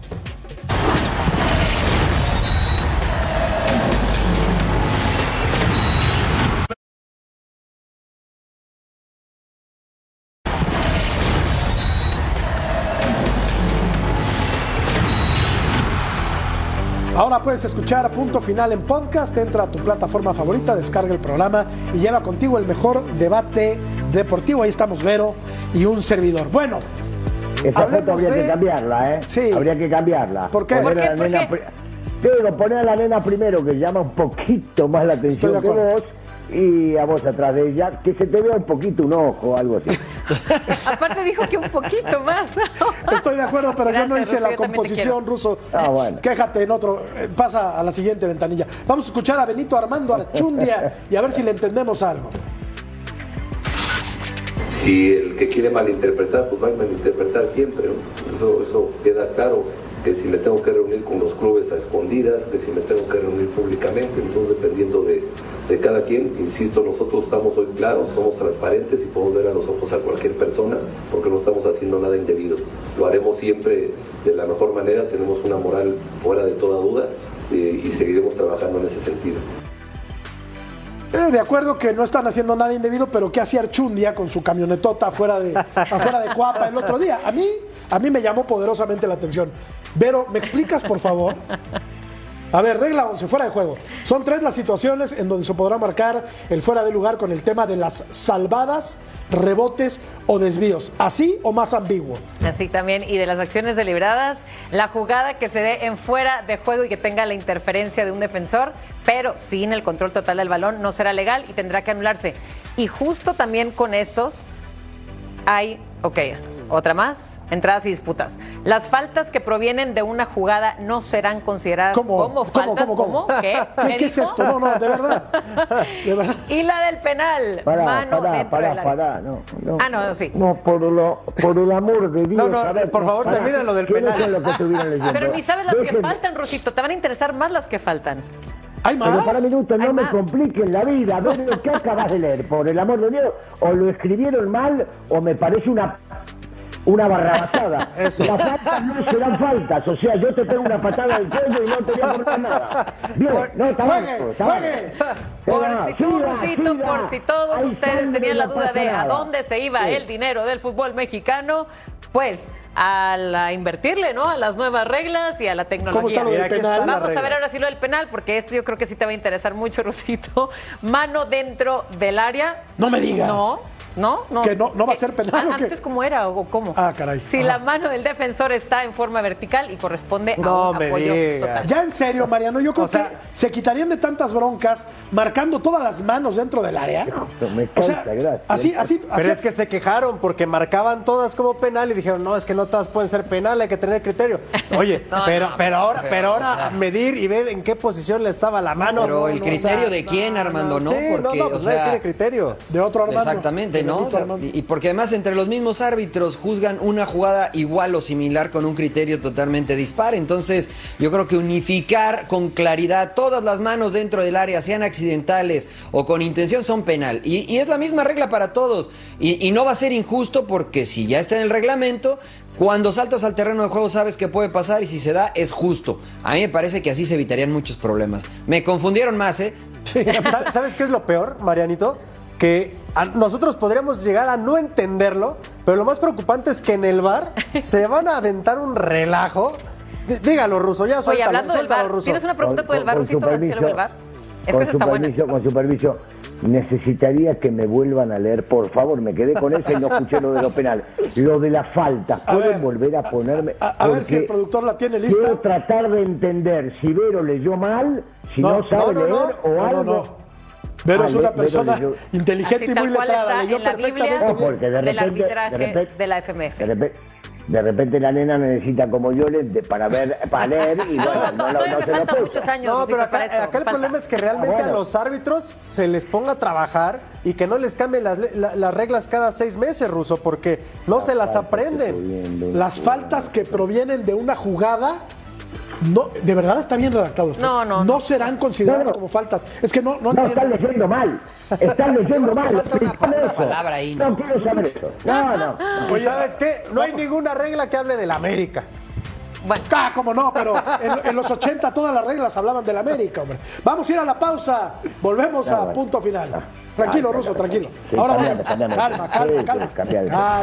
Ahora puedes escuchar a punto final en podcast, entra a tu plataforma favorita, descarga el programa y lleva contigo el mejor debate deportivo. Ahí estamos Vero y un servidor. Bueno, esta foto habría que cambiarla, ¿eh? Sí. Habría que cambiarla. ¿Por qué? Poner a la nena, poner a la nena primero que llama un poquito más la atención que vos y a vos atrás de ella, que se te vea un poquito un ojo, algo así. Aparte dijo que un poquito más. Estoy de acuerdo, pero yo no hice la composición, Ruso. Ah, bueno. Quéjate en otro. Eh, pasa a la siguiente ventanilla. Vamos a escuchar a Benito Armando Archundia y a ver si le entendemos algo. Si el que quiere malinterpretar, pues va a malinterpretar siempre. Eso, eso queda claro que si me tengo que reunir con los clubes a escondidas, que si me tengo que reunir públicamente, entonces dependiendo de, de cada quien, insisto, nosotros estamos hoy claros, somos transparentes y podemos ver a los ojos a cualquier persona porque no estamos haciendo nada indebido. Lo haremos siempre de la mejor manera, tenemos una moral fuera de toda duda y seguiremos trabajando en ese sentido. Eh, de acuerdo que no están haciendo nada indebido, pero ¿qué hacía Archundia con su camionetota afuera de, afuera de Cuapa el otro día? A mí, a mí me llamó poderosamente la atención. Pero, ¿me explicas, por favor? A ver, regla 11, fuera de juego. Son tres las situaciones en donde se podrá marcar el fuera de lugar con el tema de las salvadas, rebotes o desvíos. ¿Así o más ambiguo? Así también. Y de las acciones deliberadas, la jugada que se dé en fuera de juego y que tenga la interferencia de un defensor, pero sin el control total del balón, no será legal y tendrá que anularse. Y justo también con estos hay, ok, otra más entradas y disputas. Las faltas que provienen de una jugada no serán consideradas como faltas. ¿Cómo? ¿Cómo? ¿Qué? ¿Qué, ¿Qué es esto? No, no, de verdad. De verdad. Y la del penal. Pará, mano pará, dentro pará, del área. pará, no, no. Ah, no, sí. No, por, lo, por el amor de Dios. No, no, a ver, por favor, termina lo del ¿Qué penal. es lo que estuvieron leyendo? Pero ni sabes las que faltan, Rosito. Te van a interesar más las que faltan. ¿Hay Pero para minutos, Hay no me más. compliquen la vida. A ver lo que acabas de leer, por el amor de Dios. O lo escribieron mal o me parece una una barrabasada. Eso. Las faltas no serán faltas. O sea, yo te pego una patada al cuello y no te voy a cortar nada. Bien, no, está Juegue, está juegue. Por si tú, siga. por si todos ustedes tenían la no duda de a dónde se iba Sí. el dinero del fútbol mexicano, pues a la invertirle, ¿no? A las nuevas reglas y a la tecnología. ¿Cómo está lo del Mira, aquí está penal? la Vamos a ver ahora sí lo del penal, porque esto yo creo que sí te va a interesar mucho, Rosito. Mano dentro del área. No me digas. No, no, no. ¿Que no- no va a ser penal o qué? Antes, ¿cómo era o cómo? Ah, caray. Si Ajá. la mano del defensor está en forma vertical y corresponde a No un me apoyo digas. total. Ya en serio, Mariano, yo creo O sea- que se quitarían de tantas broncas marcando todas las manos dentro del área. Me O sea, así, así, Pero así. es que se quejaron porque marcaban todas como penal y dijeron, no, es que no todas pueden ser penal, hay que tener criterio. Oye, No, pero, no, pero ahora, pero, o ahora sea- medir y ver en qué posición le estaba la mano. Pero No, el no, criterio o sea, de quién, Armando, ¿no? Sí, Porque, no, no, o pues sea, nadie tiene criterio. De otro Armando. Exactamente, Y, porque además entre los mismos árbitros juzgan una jugada igual o similar con un criterio totalmente dispar. Entonces, yo creo que unificar con claridad todas las manos dentro del área, sean accidentales o con intención, son penal. Y, y es la misma regla para todos. Y, y no va a ser injusto porque si ya está en el reglamento, cuando saltas al terreno de juego sabes que puede pasar y si se da es justo. A mí me parece que así se evitarían muchos problemas. Me confundieron más, ¿eh? ¿Sa- ¿Sabes qué es lo peor, Marianito? Que a- nosotros podríamos llegar a no entenderlo, pero lo más preocupante es que en el bar se van a aventar un relajo. D- dígalo, Ruso, ya Oye, suéltalo, hablando del suéltalo, bar, Ruso. ¿tienes una pregunta tú del bar, a algo del bar? Es que con esa su está buena. permiso, con su permiso, necesitaría que me vuelvan a leer, por favor, me quedé con eso y no escuché lo de lo penal. Lo de la falta, A ¿pueden ver, volver a ponerme? A, a ver si el productor la tiene lista. Quiero tratar de entender si Vero leyó mal, si no, sabe no, no, leer o No, algo. Vero Ah, es una Vero persona leyó- inteligente y muy letrada. Leyó perfectamente No, porque de del repente, arbitraje de repente, de la FMF. de repente, de repente la nena necesita como yo lente para ver, para leer y No, bueno, no, no, se lo muchos años. No, pero para acá, eso. acá el problema es que realmente Ah, bueno. a los árbitros se les ponga a trabajar y que no les cambien las, le- la- las reglas cada seis meses, Ruso, porque no se las aprenden. Las faltas que provienen de una jugada, no, de verdad está bien redactado esto. No, no, No serán consideradas No, no. como faltas. Es que no, no, No, están leyendo mal. Están leyendo mal. falta una palabra ahí, ¿no? No quiero saber eso. No, no. ¿Y sabes qué? No hay ninguna regla que hable del América. Bueno, Ah, como no, pero en, en los 80 todas las reglas hablaban del América, hombre. Vamos a ir a la pausa. Volvemos Ah, a bueno. punto final. Tranquilo, Ah, Ruso, tranquilo. sí, Ahora cambiame. Calma, calma, calma. Calma,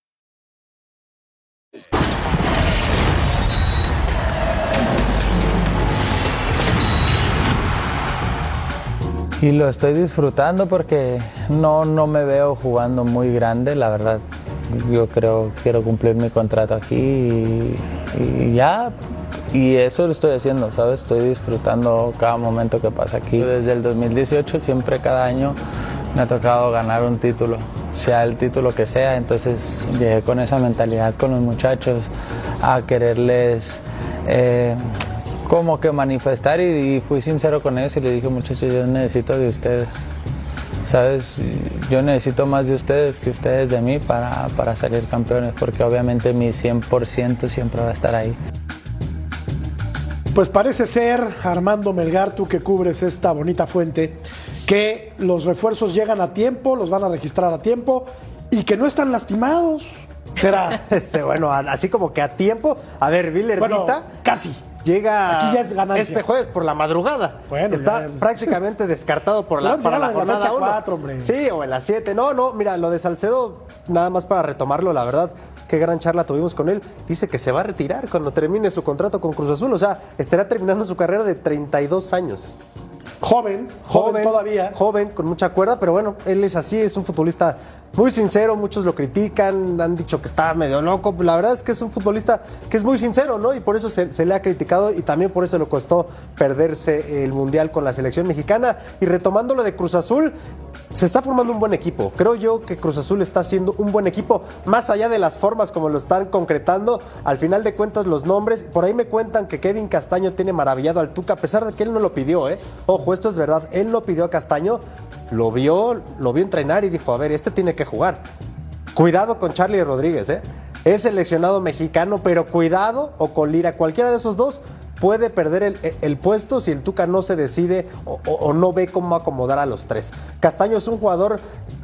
Y lo estoy disfrutando porque no, no me veo jugando muy grande, la verdad. Yo creo quiero cumplir mi contrato aquí y, ya. Y eso lo estoy haciendo, ¿sabes? Estoy disfrutando cada momento que pasa aquí. Desde el 2018 siempre cada año me ha tocado ganar un título, sea el título que sea. Entonces llegué con esa mentalidad con los muchachos a quererles... eh, como que manifestar y, y fui sincero con ellos y les dije muchachos yo necesito de ustedes sabes yo necesito más de ustedes que ustedes de mí para, para salir campeones porque obviamente mi 100% siempre va a estar ahí Pues parece ser, Armando Melgar, tú que cubres esta bonita fuente, que los refuerzos llegan a tiempo, los van a registrar a tiempo y que no están lastimados. Será. Este, bueno, así como que a tiempo. A ver, Bueno, Villardita. casi. Llega Aquí ya es ganancia. este jueves por la madrugada. Bueno, Está ya- prácticamente descartado por la, para la jornada fecha uno. cuatro, hombre. Sí, o en las 7. No, no, mira, lo de Salcedo, nada más para retomarlo, la verdad, qué gran charla tuvimos con él. Dice que se va a retirar cuando termine su contrato con Cruz Azul. O sea, estará terminando su carrera de 32 años. Joven, joven todavía. Joven, con mucha cuerda, pero bueno, él es así, es un futbolista muy sincero, muchos lo critican, han dicho que está medio loco, la verdad es que es un futbolista que es muy sincero, ¿no? Y por eso se, se le ha criticado y también por eso le costó perderse el Mundial con la selección mexicana. Y retomando lo de Cruz Azul, se está formando un buen equipo. Creo yo que Cruz Azul está haciendo un buen equipo, más allá de las formas como lo están concretando, al final de cuentas los nombres, por ahí me cuentan que Kevin Castaño tiene maravillado al Tuca, a pesar de que él no lo pidió, ¿eh? Ojo, esto es verdad, él lo pidió a Castaño, lo vio, lo vio entrenar y dijo, a ver, este tiene que jugar. Cuidado con Charlie Rodríguez, ¿eh? Es seleccionado mexicano, pero cuidado o con Lira, cualquiera de esos dos puede perder el, puesto si el Tuca no se decide o no ve cómo acomodar a los tres. Castaño es un jugador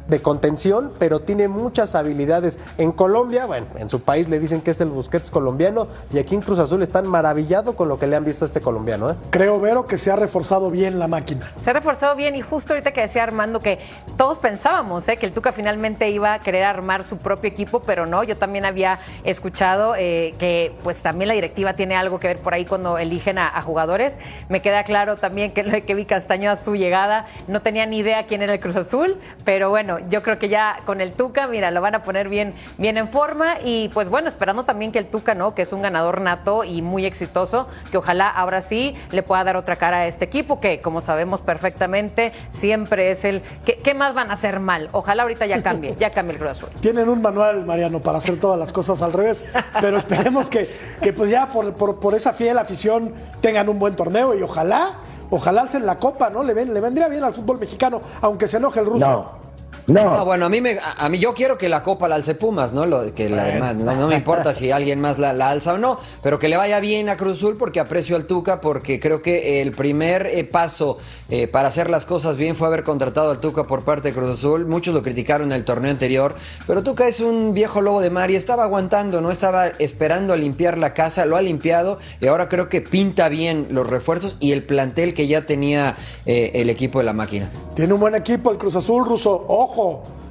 de contención, pero tiene muchas habilidades. En Colombia, bueno, en su país le dicen que es el Busquets colombiano y aquí en Cruz Azul están maravillados con lo que le han visto a este colombiano, ¿eh? Creo, Vero, que se ha reforzado bien la máquina. Se ha reforzado bien y justo ahorita que decía Armando que todos pensábamos ¿eh? que el Tuca finalmente iba a querer armar su propio equipo, pero no, yo también había escuchado eh, que pues también la directiva tiene algo que ver por ahí cuando eligen a, a jugadores. Me queda claro también que lo de Kevin Castaño a su llegada no tenía ni idea quién era el Cruz Azul, pero bueno, yo creo que ya con el Tuca, mira, lo van a poner bien, bien en forma y pues bueno, esperando también que el Tuca, ¿no? Que es un ganador nato y muy exitoso, que ojalá ahora sí le pueda dar otra cara a este equipo, que como sabemos perfectamente, siempre es el. ¿Qué, qué más van a hacer mal? Ojalá ahorita ya cambie, ya cambie el Cruz Azul. Tienen un manual, Mariano, para hacer todas las cosas al revés. Pero esperemos que, que pues ya por, por- por esa fiel afición tengan un buen torneo y ojalá, ojalá alcen la copa, ¿no? Le, ven- le vendría bien al fútbol mexicano, aunque se enoje el ruso. No. No. bueno, a mí, me, a, a mí yo quiero que la copa la alce Pumas, ¿no? Lo, que la demás, no, no me importa si alguien más la, la alza o no, pero que le vaya bien a Cruz Azul porque aprecio al Tuca, porque creo que el primer eh, paso eh, para hacer las cosas bien fue haber contratado al Tuca por parte de Cruz Azul. Muchos lo criticaron en el torneo anterior, pero Tuca es un viejo lobo de mar y estaba aguantando, no estaba esperando a limpiar la casa, lo ha limpiado y ahora creo que pinta bien los refuerzos y el plantel que ya tenía eh, el equipo de la máquina. Tiene un buen equipo el Cruz Azul ruso. Ojo,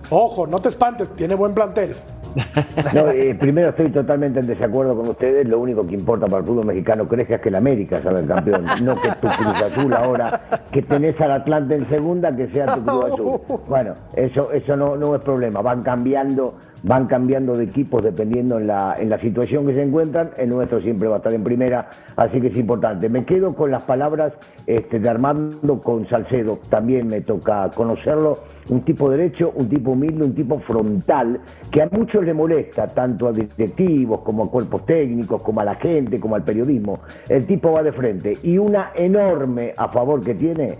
ojo, no te espantes, tiene buen plantel. No, eh, primero estoy totalmente en desacuerdo con ustedes. Lo único que importa para el fútbol mexicano crezca es que el América sea el campeón, no que tu Cruz Azul ahora, que tenés al Atlante en segunda, que sea tu Cruz Azul. Bueno, eso, eso no, no es problema. Van cambiando, van cambiando de equipos dependiendo en la, en la situación que se encuentran. El nuestro siempre va a estar en primera, así que es importante. Me quedo con las palabras este, de Armando con Salcedo. También me toca conocerlo un tipo derecho, un tipo humilde, un tipo frontal, que a muchos le molesta, tanto a directivos como a cuerpos técnicos, como a la gente, como al periodismo. El tipo va de frente y una enorme a favor que tiene,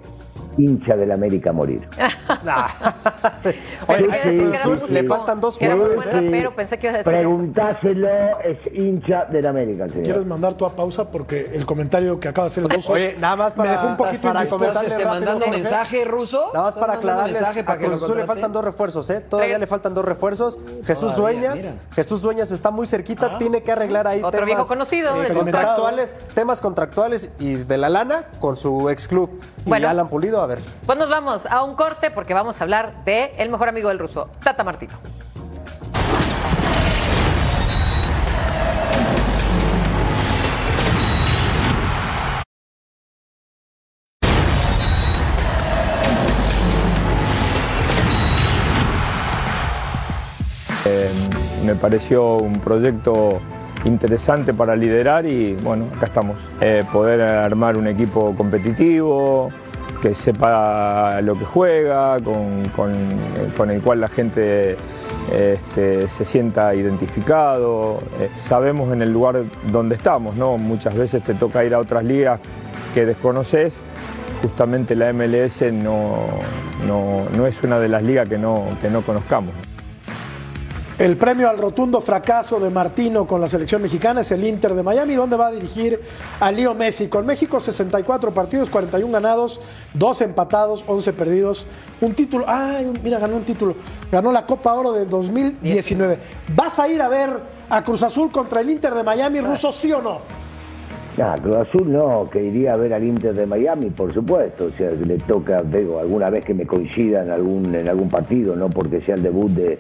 hincha del América a morir. Sí. Pensé Oye, que sí, sí, le faltan dos jugadores. ¿eh? rapero, pensé que ibas a decir eso. Preguntáselo, es hincha del América, señor. ¿Quieres mandar tú a pausa? Porque el comentario que acaba de hacer el ruso Oye, nada más para, me dejó un poquito para comentarle este, rápido, mandando Jorge. mensaje, Ruso? Nada más para ¿Estás mandando aclararles, mensaje para a que le faltan dos refuerzos, ¿eh? Todavía le faltan dos refuerzos. Jesús Todavía, Dueñas, mira. Jesús Dueñas está muy cerquita, tiene que arreglar ahí Otro temas viejo conocido, eh, contractuales, temas contractuales y de la lana con su ex club. Y. Alan Pulido, a ver. Pues nos vamos a un corte porque vamos a hablar de el mejor amigo del ruso, Tata Martino. Eh, me pareció un proyecto interesante para liderar y bueno, acá estamos. Eh, poder armar un equipo competitivo, que sepa lo que juega, con, con- con el cual la gente este, se sienta identificado. Eh, sabemos en el lugar donde estamos, ¿no? Muchas veces te toca ir a otras ligas que desconoces. Justamente la MLS no, no- no es una de las ligas que no, que no conozcamos. El premio al rotundo fracaso de Martino con la selección mexicana es el Inter de Miami, donde va a dirigir a Leo Messi. Con México 64 partidos, 41 ganados, 2 empatados, 11 perdidos. Un título, ay, mira, ganó un título. Ganó la Copa Oro del 2019. ¿Vas a ir a ver a Cruz Azul contra el Inter de Miami, ruso, sí o no? Cruz Azul no, que iría a ver al Inter de Miami, por supuesto. O sea, le toca, digo, alguna vez que me coincida en algún, en algún partido, no porque sea el debut de, de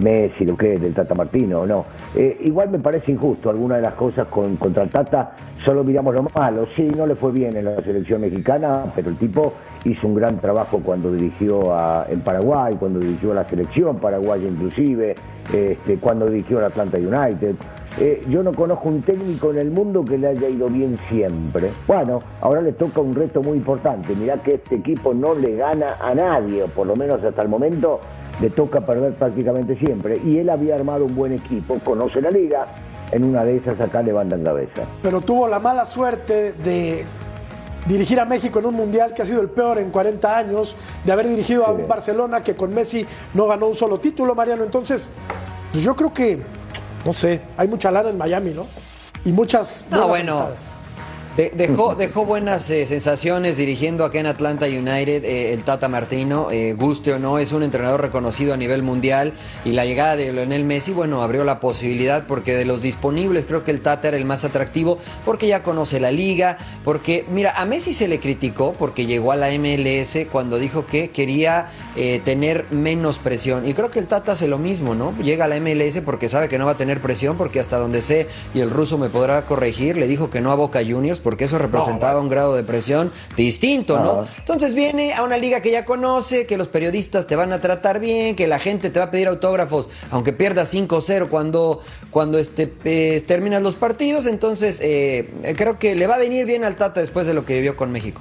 Messi, lo que es, del Tata Martino no. Eh, igual me parece injusto alguna de las cosas con, contra el Tata, solo miramos lo malo. Sí, no le fue bien en la selección mexicana, pero el tipo hizo un gran trabajo cuando dirigió a, en Paraguay, cuando dirigió a la selección paraguaya inclusive, este, cuando dirigió al Atlanta United. Eh, yo no conozco un técnico en el mundo que le haya ido bien siempre. Bueno, ahora le toca un reto muy importante. Mirá que este equipo no le gana a nadie, o por lo menos hasta el momento le toca perder prácticamente siempre. Y él había armado un buen equipo, conoce la liga, en una de esas acá le en cabeza. Pero tuvo la mala suerte de dirigir a México en un mundial que ha sido el peor en 40 años, de haber dirigido a un Barcelona que con Messi no ganó un solo título, Mariano. Entonces, pues yo creo que no sé, hay mucha lana en Miami, ¿no? Y muchas no, bueno, dejó, dejó buenas eh, sensaciones dirigiendo aquí en Atlanta United eh, el Tata Martino, eh, guste o no, es un entrenador reconocido a nivel mundial y la llegada de Lionel Messi, bueno, abrió la posibilidad porque de los disponibles creo que el Tata era el más atractivo porque ya conoce la liga, porque mira, a Messi se le criticó porque llegó a la MLS cuando dijo que quería tener menos presión y creo que el Tata hace lo mismo, ¿no? Llega a la MLS porque sabe que no va a tener presión porque hasta donde sé y el ruso me podrá corregir, le dijo que no a Boca Juniors porque eso representaba un grado de presión distinto, ¿no? Entonces viene a una liga que ya conoce, que los periodistas te van a tratar bien, que la gente te va a pedir autógrafos, aunque pierdas 5-0 cuando, cuando este, eh, terminas los partidos. Entonces, eh, creo que le va a venir bien al Tata después de lo que vivió con México.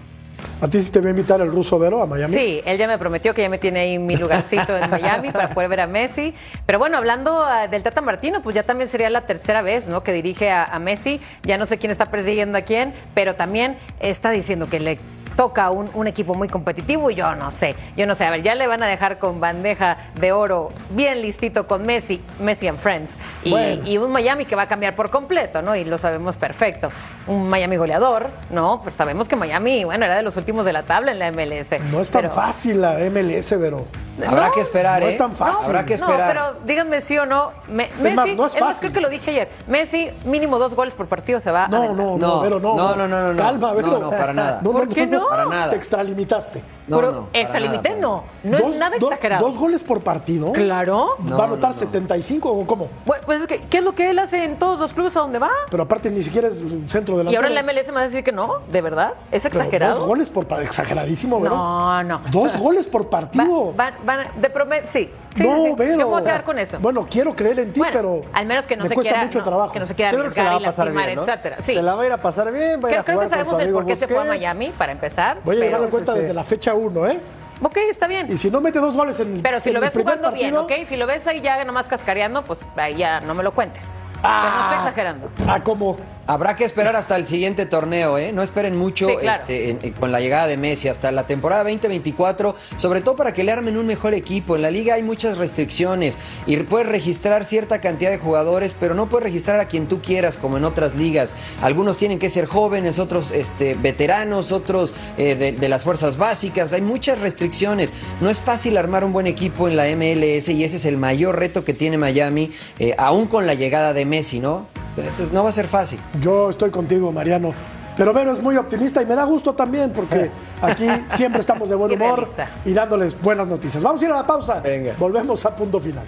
¿A ti sí te va a invitar el ruso Vero a Miami? Sí, él ya me prometió que ya me tiene ahí mi lugarcito en Miami para poder ver a Messi. Pero bueno, hablando ah, del Tata Martino, pues ya también sería la tercera vez, ¿no? Que dirige a, a Messi. Ya no sé quién está persiguiendo a quién, pero también está diciendo que le toca un, un, equipo muy competitivo y yo no sé, yo no sé, a ver, ya le van a dejar con bandeja de oro bien listito con Messi, Messi and Friends y, y, un Miami que va a cambiar por completo, ¿no? Y lo sabemos perfecto. Un Miami goleador, ¿no? Pues sabemos que Miami, bueno, era de los últimos de la tabla en la MLS. No es tan fácil la MLS, pero... Habrá que esperar, no ¿eh? es tan fácil. Habrá que esperar. No, pero díganme sí o no. Messi, más, no es fácil. creo que lo dije ayer. Messi, mínimo dos goles por partido se va no, a no, no, no, pero no. No, no, no, no. Calma, No, no, para nada. ¿Por qué no? Para nada. Te extralimitaste. No, pero no, nada, no. No es nada do- exagerado. ¿Dos goles por partido? Claro. ¿Va a anotar 75 o cómo? Bueno, pues es que, ¿qué es lo que él hace en todos los clubes a donde va? Pero aparte ni siquiera es un centro Y delantero. ahora en la MLS me va a decir que no, ¿de verdad? ¿Es Pero exagerado? Dos goles por partido. Exageradísimo, Vero. No, no. Dos goles por partido. Van, van, de promedio, sí. Sí, no, sí. Yo a quedar con eso. Bueno, quiero creer en ti, Bueno, pero. al menos que no me se cuesta quiera, mucho no, trabajo. que no se quiera Yo creo que se la va y a pasar lastimar, bien, ¿no? etcétera. Sí. Se la va a ir a pasar bien, Creo, a creo jugar que con su sabemos el por qué se fue a. Miami, para empezar. Voy a llevar en cuenta sí. desde la fecha 1, ¿eh? Ok, está bien. Y si no mete dos goles en Pero si en lo el ves jugando bien, ¿ok? Si lo ves ahí ya nomás cascareando, pues ahí ya no me lo cuentes. Pero no estoy exagerando. Ah, como. Habrá que esperar hasta el siguiente torneo, ¿eh? No esperen mucho Sí, claro. este, en- en- con la llegada de Messi hasta la temporada 2024, sobre todo para que le armen un mejor equipo. En la liga hay muchas restricciones y puedes registrar cierta cantidad de jugadores, pero no puedes registrar a quien tú quieras, como en otras ligas. Algunos tienen que ser jóvenes, otros este, veteranos, otros eh, de, de las fuerzas básicas. Hay muchas restricciones. No es fácil armar un buen equipo en la MLS y ese es el mayor reto que tiene Miami, eh, aún con la llegada de Messi, ¿no? Entonces, no va a ser fácil. Yo estoy contigo, Mariano. Pero Vero es muy optimista y me da gusto también porque aquí siempre estamos de buen humor y dándoles buenas noticias. Vamos a ir a la pausa. Venga. Volvemos a punto final.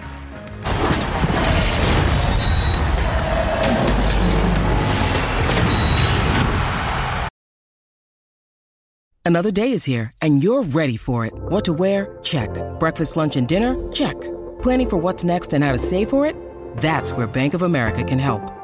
Another day is here, and you're ready for it. What to wear? Check. Breakfast, lunch, and dinner? Check. Planning for what's next and how to save for it? That's where Bank of America can help.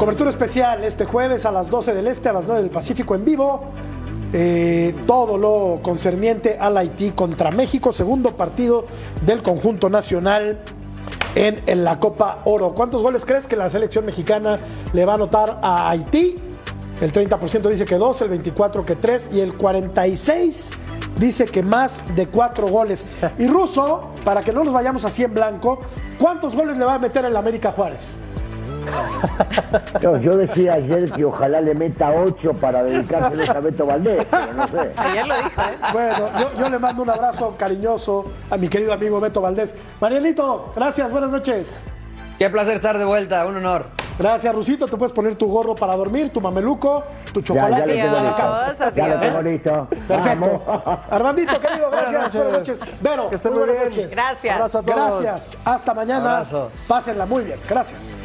Cobertura especial este jueves a las 12 del Este, a las 9 del Pacífico en vivo. Eh, todo lo concerniente al Haití contra México, segundo partido del conjunto nacional en, en la Copa Oro. ¿Cuántos goles crees que la selección mexicana le va a anotar a Haití? El 30% dice que dos, el 24% que tres y el 46% dice que más de cuatro goles. Y Russo, para que no nos vayamos así en blanco, ¿cuántos goles le va a meter el América Juárez? No, yo decía ayer que ojalá le meta ocho para dedicarse a Beto Valdés, pero no sé. Ayer lo dijo, ¿eh? Bueno, yo, yo, le mando un abrazo cariñoso a mi querido amigo Beto Valdés. Marielito, gracias, buenas noches. Qué placer estar de vuelta, un honor. Gracias, Rusito. Te puedes poner tu gorro para dormir, tu mameluco, tu chocolate. Ya, ya, lo ya lo tengo listo. Perfecto. Armandito, querido, gracias. Buenas noches. Vero, que estén muy muy buenas bien. noches. Gracias. Abrazo a todos. Gracias. Hasta mañana. Abrazo. Pásenla muy bien. Gracias.